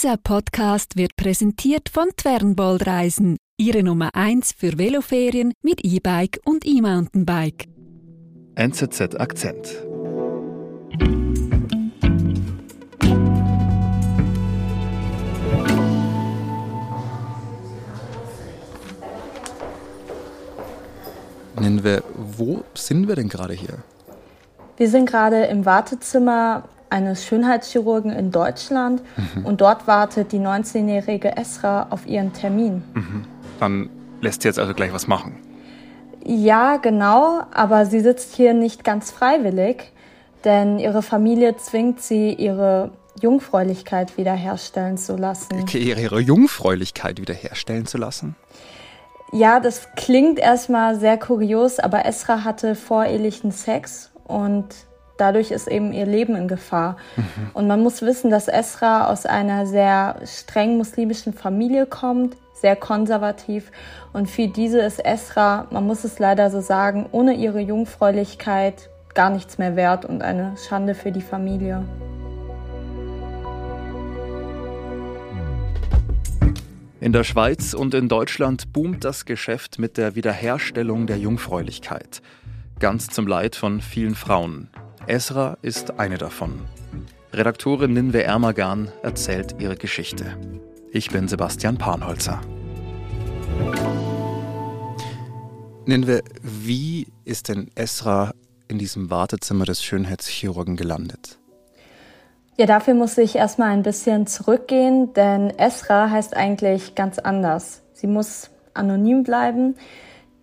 Dieser Podcast wird präsentiert von Twernbold Reisen, Ihre Nummer 1 für Veloferien mit E-Bike und E-Mountainbike. NZZ Akzent. Ninve, wo sind wir denn gerade hier? Wir sind gerade im Wartezimmer eines Schönheitschirurgen in Deutschland mhm. und dort wartet die 19-jährige Esra auf ihren Termin. Mhm. Dann lässt sie jetzt also gleich was machen. Ja, genau, aber sie sitzt hier nicht ganz freiwillig, denn ihre Familie zwingt sie, ihre Jungfräulichkeit wiederherstellen zu lassen. Okay, ihre Jungfräulichkeit wiederherstellen zu lassen? Ja, das klingt erstmal sehr kurios, aber Esra hatte vorehelichen Sex und dadurch ist eben ihr Leben in Gefahr. Mhm. Und man muss wissen, dass Esra aus einer sehr streng muslimischen Familie kommt, sehr konservativ. Und für diese ist Esra, man muss es leider so sagen, ohne ihre Jungfräulichkeit gar nichts mehr wert und eine Schande für die Familie. In der Schweiz und in Deutschland boomt das Geschäft mit der Wiederherstellung der Jungfräulichkeit. Ganz zum Leid von vielen Frauen. Esra ist eine davon. Redaktorin Ninve Ermagan erzählt ihre Geschichte. Ich bin Sebastian Panholzer. Ninve, wie ist denn Esra in diesem Wartezimmer des Schönheitschirurgen gelandet? Ja, dafür muss ich erstmal ein bisschen zurückgehen, denn Esra heißt eigentlich ganz anders. Sie muss anonym bleiben.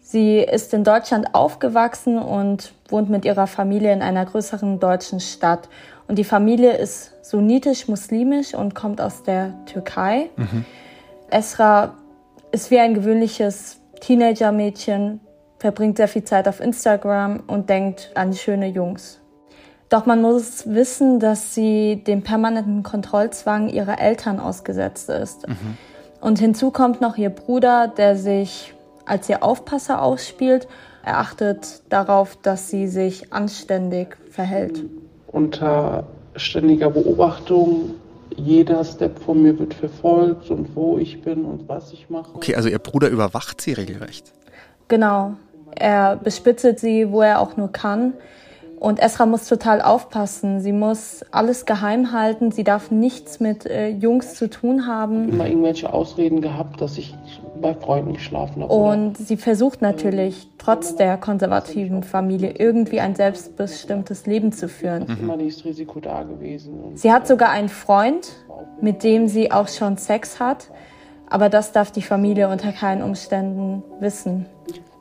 Sie ist in Deutschland aufgewachsen und wohnt mit ihrer Familie in einer größeren deutschen Stadt. Und die Familie ist sunnitisch-muslimisch und kommt aus der Türkei. Mhm. Esra ist wie ein gewöhnliches Teenager-Mädchen, verbringt sehr viel Zeit auf Instagram und denkt an schöne Jungs. Doch man muss wissen, dass sie dem permanenten Kontrollzwang ihrer Eltern ausgesetzt ist. Mhm. Und hinzu kommt noch ihr Bruder, der sich als ihr Aufpasser ausspielt. Er achtet darauf, dass sie sich anständig verhält. Unter ständiger Beobachtung, jeder Step von mir wird verfolgt und wo ich bin und was ich mache. Okay, also ihr Bruder überwacht sie regelrecht. Genau. Er bespitzelt sie, wo er auch nur kann. Und Esra muss total aufpassen. Sie muss alles geheim halten. Sie darf nichts mit äh, Jungs zu tun haben. Immer irgendwelche Ausreden gehabt, dass ich bei Freunden geschlafen habe. Und oder? sie versucht natürlich, trotz der konservativen Familie, irgendwie ein selbstbestimmtes Leben zu führen. Mhm. Immer dieses Risiko da gewesen. sie hat sogar einen Freund, mit dem sie auch schon Sex hat. Aber das darf die Familie unter keinen Umständen wissen.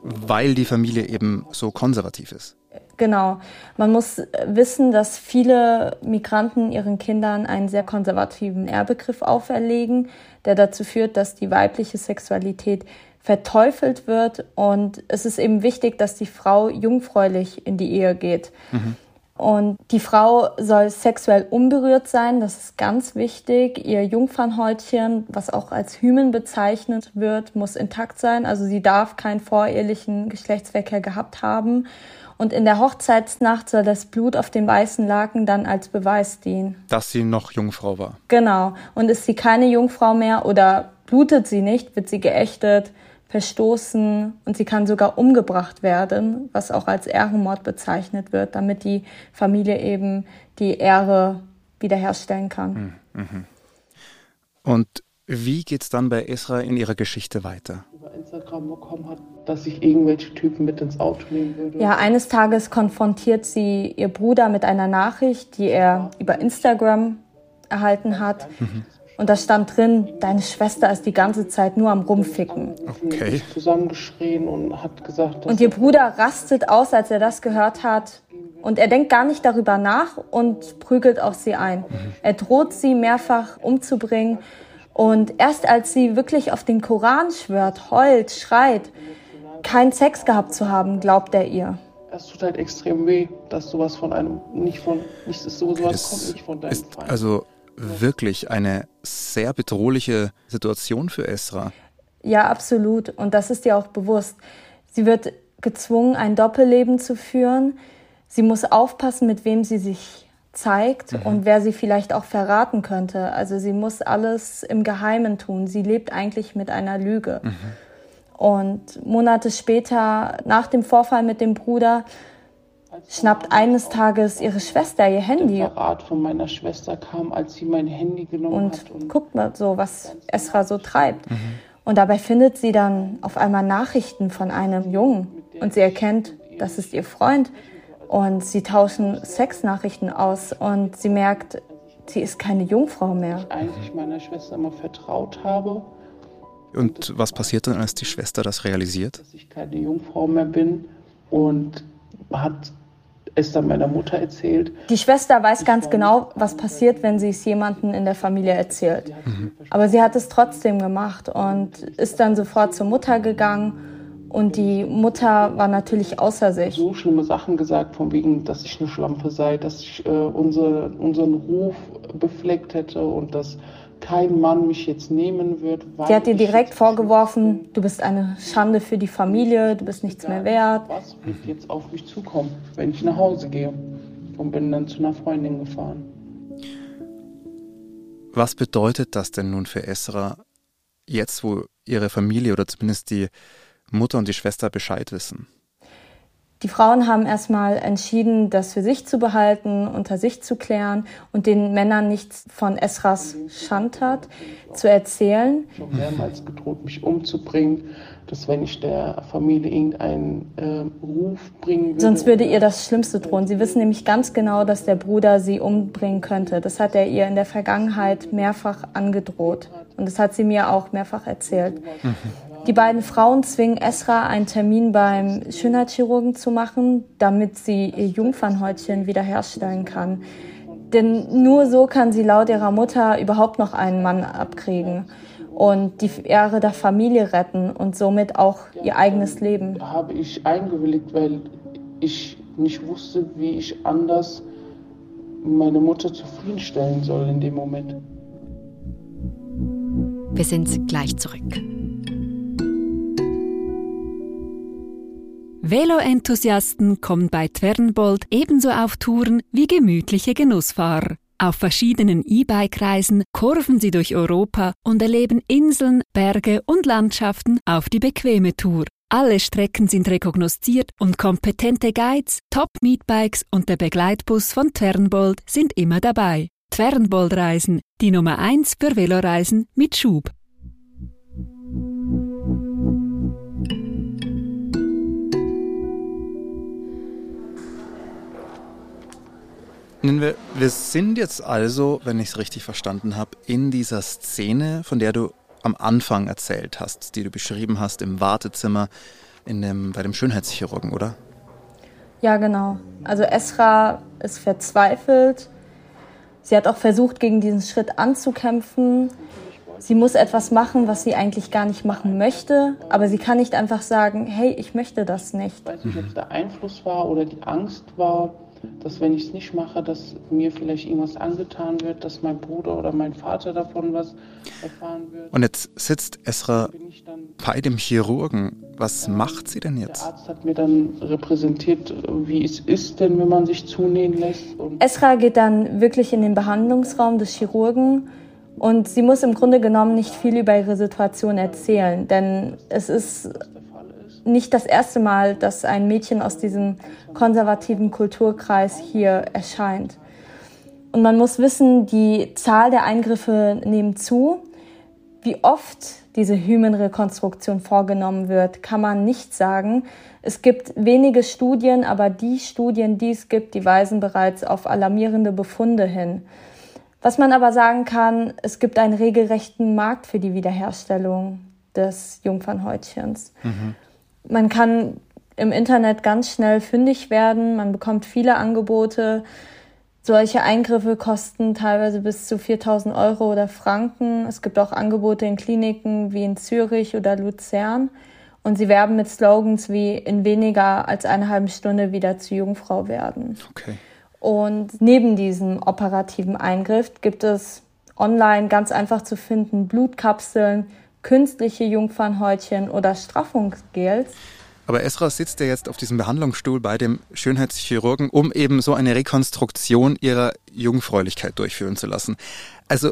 Weil die Familie eben so konservativ ist. Genau. Man muss wissen, dass viele Migranten ihren Kindern einen sehr konservativen Ehrbegriff auferlegen, der dazu führt, dass die weibliche Sexualität verteufelt wird. Und es ist eben wichtig, dass die Frau jungfräulich in die Ehe geht. Mhm. Und die Frau soll sexuell unberührt sein, das ist ganz wichtig. Ihr Jungfernhäutchen, was auch als Hymen bezeichnet wird, muss intakt sein. Also sie darf keinen vorehelichen Geschlechtsverkehr gehabt haben. Und in der Hochzeitsnacht soll das Blut auf dem weißen Laken dann als Beweis dienen. Dass sie noch Jungfrau war. Genau. Und ist sie keine Jungfrau mehr oder blutet sie nicht, wird sie geächtet, verstoßen und sie kann sogar umgebracht werden, was auch als Ehrenmord bezeichnet wird, damit die Familie eben die Ehre wiederherstellen kann. Hm, mhm. Und wie geht's dann bei Esra in ihrer Geschichte weiter? Über Instagram bekommen hat, dass ich irgendwelche Typen mit ins Auto nehmen würde. Ja, eines Tages konfrontiert sie ihr Bruder mit einer Nachricht, die er über Instagram erhalten hat. Mhm. Und da stand drin, deine Schwester ist die ganze Zeit nur am Rumficken. Okay. Zusammengeschrien und hat gesagt. Und ihr Bruder rastet aus, als er das gehört hat. Und er denkt gar nicht darüber nach und prügelt auf sie ein. Mhm. Er droht sie mehrfach umzubringen. Und erst als sie wirklich auf den Koran schwört, heult, schreit, keinen Sex gehabt zu haben, glaubt er ihr. Es tut halt extrem weh, dass sowas von einem nicht von nicht ist sowas das kommt nicht von deinem ist Feind. Also wirklich eine sehr bedrohliche Situation für Esra. Ja, absolut. Und das ist ihr auch bewusst. Sie wird gezwungen, ein Doppelleben zu führen. Sie muss aufpassen, mit wem sie sich zeigt mhm. und wer sie vielleicht auch verraten könnte. Also sie muss alles im Geheimen tun. Sie lebt eigentlich mit einer Lüge. Mhm. Und Monate später, nach dem Vorfall mit dem Bruder, schnappt eines Tages ihre Schwester ihr Handy. Der Verrat von meiner Schwester kam, als sie mein Handy genommen und hat. Und guckt mal so, was Esra so treibt. Mhm. Und dabei findet sie dann auf einmal Nachrichten von einem Jungen. Und sie erkennt, das ist ihr Freund. Und sie tauschen Sexnachrichten aus. Und sie merkt, sie ist keine Jungfrau mehr. Ich eigentlich meiner Schwester immer vertraut habe. Und was passiert dann, als die Schwester das realisiert? Dass ich keine Jungfrau mehr bin und hat es dann meiner Mutter erzählt. Die Schwester weiß ganz genau, was passiert, wenn sie es jemandem in der Familie erzählt. Mhm. Aber sie hat es trotzdem gemacht und ist dann sofort zur Mutter gegangen. Und die Mutter war natürlich außer sich. So schlimme Sachen gesagt, von wegen, dass ich eine Schlampe sei, dass ich äh, unser, unseren Ruf befleckt hätte und dass kein Mann mich jetzt nehmen wird. Sie hat dir direkt vorgeworfen, du bist eine Schande für die Familie, du bist nichts mehr wert. Was wird jetzt auf mich zukommen, wenn ich nach Hause gehe? Und bin dann zu einer Freundin gefahren. Was bedeutet das denn nun für Esra, jetzt wo ihre Familie oder zumindest die Mutter und die Schwester Bescheid wissen? Die Frauen haben erstmal entschieden, das für sich zu behalten, unter sich zu klären und den Männern nichts von Esras Schandtat zu erzählen. Ich habe mehrmals gedroht, mich umzubringen, dass wenn ich der Familie irgendeinen äh, Ruf bringen würde. Sonst würde ihr das Schlimmste drohen. Sie wissen nämlich ganz genau, dass der Bruder sie umbringen könnte. Das hat er ihr in der Vergangenheit mehrfach angedroht. Und das hat sie mir auch mehrfach erzählt. Mhm. Die beiden Frauen zwingen Esra einen Termin beim Schönheitschirurgen zu machen, damit sie ihr Jungfernhäutchen wiederherstellen kann. Denn nur so kann sie laut ihrer Mutter überhaupt noch einen Mann abkriegen und die Ehre der Familie retten und somit auch ihr eigenes Leben. Da habe ich eingewilligt, weil ich nicht wusste, wie ich anders meine Mutter zufriedenstellen soll in dem Moment. Wir sind gleich zurück. Velo-Enthusiasten kommen bei Twernbold ebenso auf Touren wie gemütliche Genussfahrer. Auf verschiedenen E-Bike-Reisen kurven sie durch Europa und erleben Inseln, Berge und Landschaften auf die bequeme Tour. Alle Strecken sind rekognosziert und kompetente Guides, Top-Meetbikes und der Begleitbus von Twernbold sind immer dabei. Twernbold-Reisen, die Nummer 1 für Veloreisen mit Schub. Wir, wir sind jetzt also, wenn ich es richtig verstanden habe, in dieser Szene, von der du am Anfang erzählt hast, die du beschrieben hast im Wartezimmer in dem, bei dem Schönheitschirurgen, oder? Ja, genau. Also Esra ist verzweifelt. Sie hat auch versucht, gegen diesen Schritt anzukämpfen. Sie muss etwas machen, was sie eigentlich gar nicht machen möchte, aber sie kann nicht einfach sagen, hey, ich möchte das nicht. Ich weiß nicht, ob es der Einfluss war oder die Angst war, dass wenn ich es nicht mache, dass mir vielleicht irgendwas angetan wird, dass mein Bruder oder mein Vater davon was erfahren wird. Und jetzt sitzt Esra bei dem Chirurgen. Was ja, macht sie denn jetzt? Der Arzt hat mir dann repräsentiert, wie es ist denn, wenn man sich zunähen lässt. Und Esra geht dann wirklich in den Behandlungsraum des Chirurgen. Und sie muss im Grunde genommen nicht viel über ihre Situation erzählen, denn es ist nicht das erste Mal, dass ein Mädchen aus diesem konservativen Kulturkreis hier erscheint. Und man muss wissen, die Zahl der Eingriffe nimmt zu. Wie oft diese Hymenrekonstruktion vorgenommen wird, kann man nicht sagen. Es gibt wenige Studien, aber die Studien, die es gibt, die weisen bereits auf alarmierende Befunde hin. Was man aber sagen kann, es gibt einen regelrechten Markt für die Wiederherstellung des Jungfernhäutchens. Mhm. Man kann im Internet ganz schnell fündig werden. Man bekommt viele Angebote. Solche Eingriffe kosten teilweise bis zu 4000 Euro oder Franken. Es gibt auch Angebote in Kliniken wie in Zürich oder Luzern. Und sie werben mit Slogans wie in weniger als einer halben Stunde wieder zur Jungfrau werden. Okay. Und neben diesem operativen Eingriff gibt es online ganz einfach zu finden Blutkapseln, künstliche Jungfernhäutchen oder Straffungsgels. Aber Esra sitzt ja jetzt auf diesem Behandlungsstuhl bei dem Schönheitschirurgen, um eben so eine Rekonstruktion ihrer Jungfräulichkeit durchführen zu lassen. Also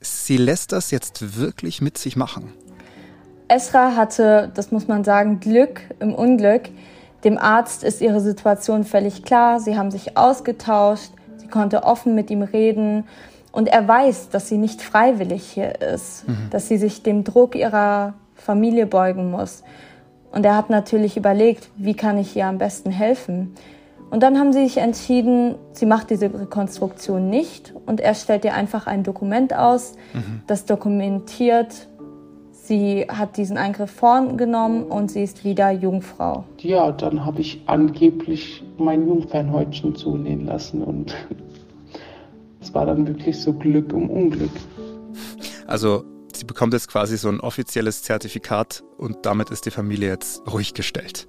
sie lässt das jetzt wirklich mit sich machen. Esra hatte, das muss man sagen, Glück im Unglück. Dem Arzt ist ihre Situation völlig klar. Sie haben sich ausgetauscht. Sie konnte offen mit ihm reden. Und er weiß, dass sie nicht freiwillig hier ist, mhm. dass sie sich dem Druck ihrer Familie beugen muss. Und er hat natürlich überlegt, wie kann ich ihr am besten helfen. Und dann haben sie sich entschieden, sie macht diese Rekonstruktion nicht und er stellt ihr einfach ein Dokument aus, mhm. das dokumentiert, sie hat diesen Eingriff vorgenommen und sie ist wieder Jungfrau. Ja, dann habe ich angeblich mein Jungfernhäutchen zunehmen lassen und es war dann wirklich so Glück um Unglück. Also sie bekommt jetzt quasi so ein offizielles Zertifikat und damit ist die Familie jetzt ruhig gestellt.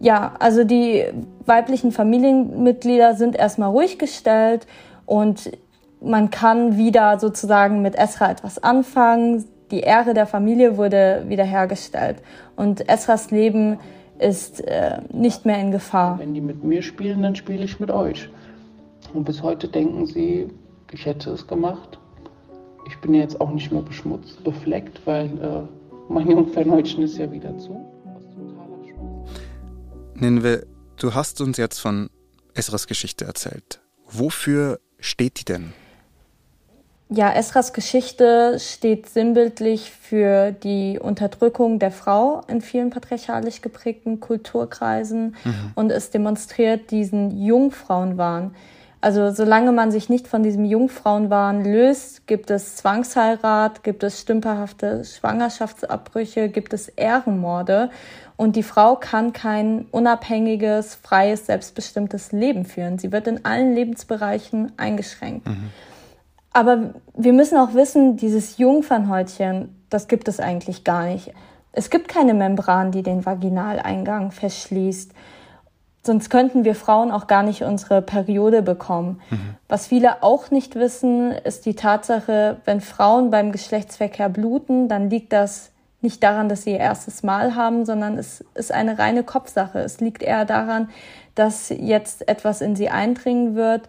Ja, also die weiblichen Familienmitglieder sind erstmal ruhig gestellt und man kann wieder sozusagen mit Esra etwas anfangen. Die Ehre der Familie wurde wiederhergestellt und Esras Leben ist äh, nicht mehr in Gefahr. Wenn die mit mir spielen, dann spiele ich mit euch. Und bis heute denken sie, ich hätte es gemacht. Ich bin jetzt auch nicht mehr beschmutzt, befleckt, weil äh, mein Jungfernhäutchen ist ja wieder zu. Ninve, du hast uns jetzt von Esras Geschichte erzählt. Wofür steht die denn? Ja, Esras Geschichte steht sinnbildlich für die Unterdrückung der Frau in vielen patriarchalisch geprägten Kulturkreisen mhm. und es demonstriert diesen Jungfrauenwahn. Also solange man sich nicht von diesem Jungfrauenwahn löst, gibt es Zwangsheirat, gibt es stümperhafte Schwangerschaftsabbrüche, gibt es Ehrenmorde und die Frau kann kein unabhängiges, freies, selbstbestimmtes Leben führen. Sie wird in allen Lebensbereichen eingeschränkt. Mhm. Aber wir müssen auch wissen, dieses Jungfernhäutchen, das gibt es eigentlich gar nicht. Es gibt keine Membran, die den Vaginaleingang verschließt. Sonst könnten wir Frauen auch gar nicht unsere Periode bekommen. Mhm. Was viele auch nicht wissen, ist die Tatsache, wenn Frauen beim Geschlechtsverkehr bluten, dann liegt das nicht daran, dass sie ihr erstes Mal haben, sondern es ist eine reine Kopfsache. Es liegt eher daran, dass jetzt etwas in sie eindringen wird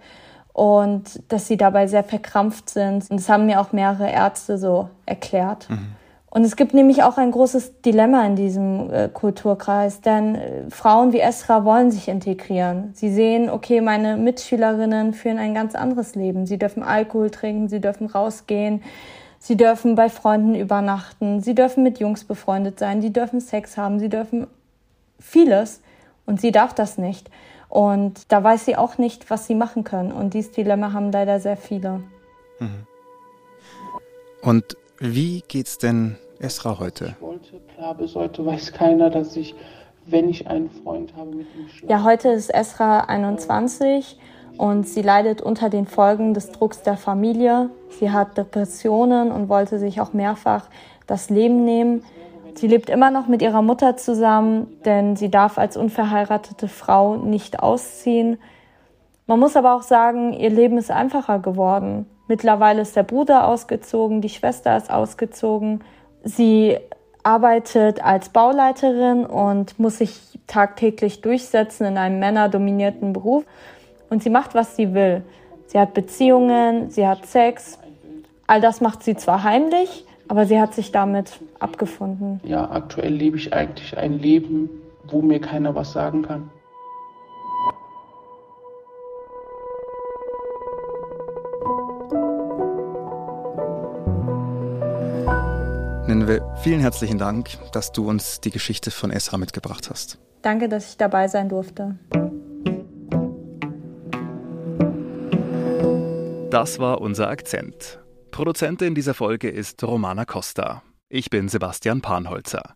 und dass sie dabei sehr verkrampft sind. Und das haben mir auch mehrere Ärzte so erklärt. Mhm. Und es gibt nämlich auch ein großes Dilemma in diesem äh, Kulturkreis, denn äh, Frauen wie Esra wollen sich integrieren. Sie sehen, okay, meine Mitschülerinnen führen ein ganz anderes Leben. Sie dürfen Alkohol trinken, sie dürfen rausgehen, sie dürfen bei Freunden übernachten, sie dürfen mit Jungs befreundet sein, die dürfen Sex haben, sie dürfen vieles und sie darf das nicht. Und da weiß sie auch nicht, was sie machen können. Und dieses Dilemma haben leider sehr viele. Und wie geht's denn Esra heute? Ich wollte, klar, bis heute weiß keiner, dass ich, wenn ich einen Freund habe, mit ihm schlafe. Ja, heute ist Esra 21 und sie leidet unter den Folgen des Drucks der Familie. Sie hat Depressionen und wollte sich auch mehrfach das Leben nehmen. Sie lebt immer noch mit ihrer Mutter zusammen, denn sie darf als unverheiratete Frau nicht ausziehen. Man muss aber auch sagen, ihr Leben ist einfacher geworden. Mittlerweile ist der Bruder ausgezogen, die Schwester ist ausgezogen. Sie arbeitet als Bauleiterin und muss sich tagtäglich durchsetzen in einem männerdominierten Beruf. Und sie macht, was sie will. Sie hat Beziehungen, sie hat Sex. All das macht sie zwar heimlich, aber sie hat sich damit abgefunden. Ja, aktuell lebe ich eigentlich ein Leben, wo mir keiner was sagen kann. Ninve, vielen herzlichen Dank, dass du uns die Geschichte von Esra mitgebracht hast. Danke, dass ich dabei sein durfte. Das war unser Akzent. Produzentin dieser Folge ist Romana Costa. Ich bin Sebastian Panholzer.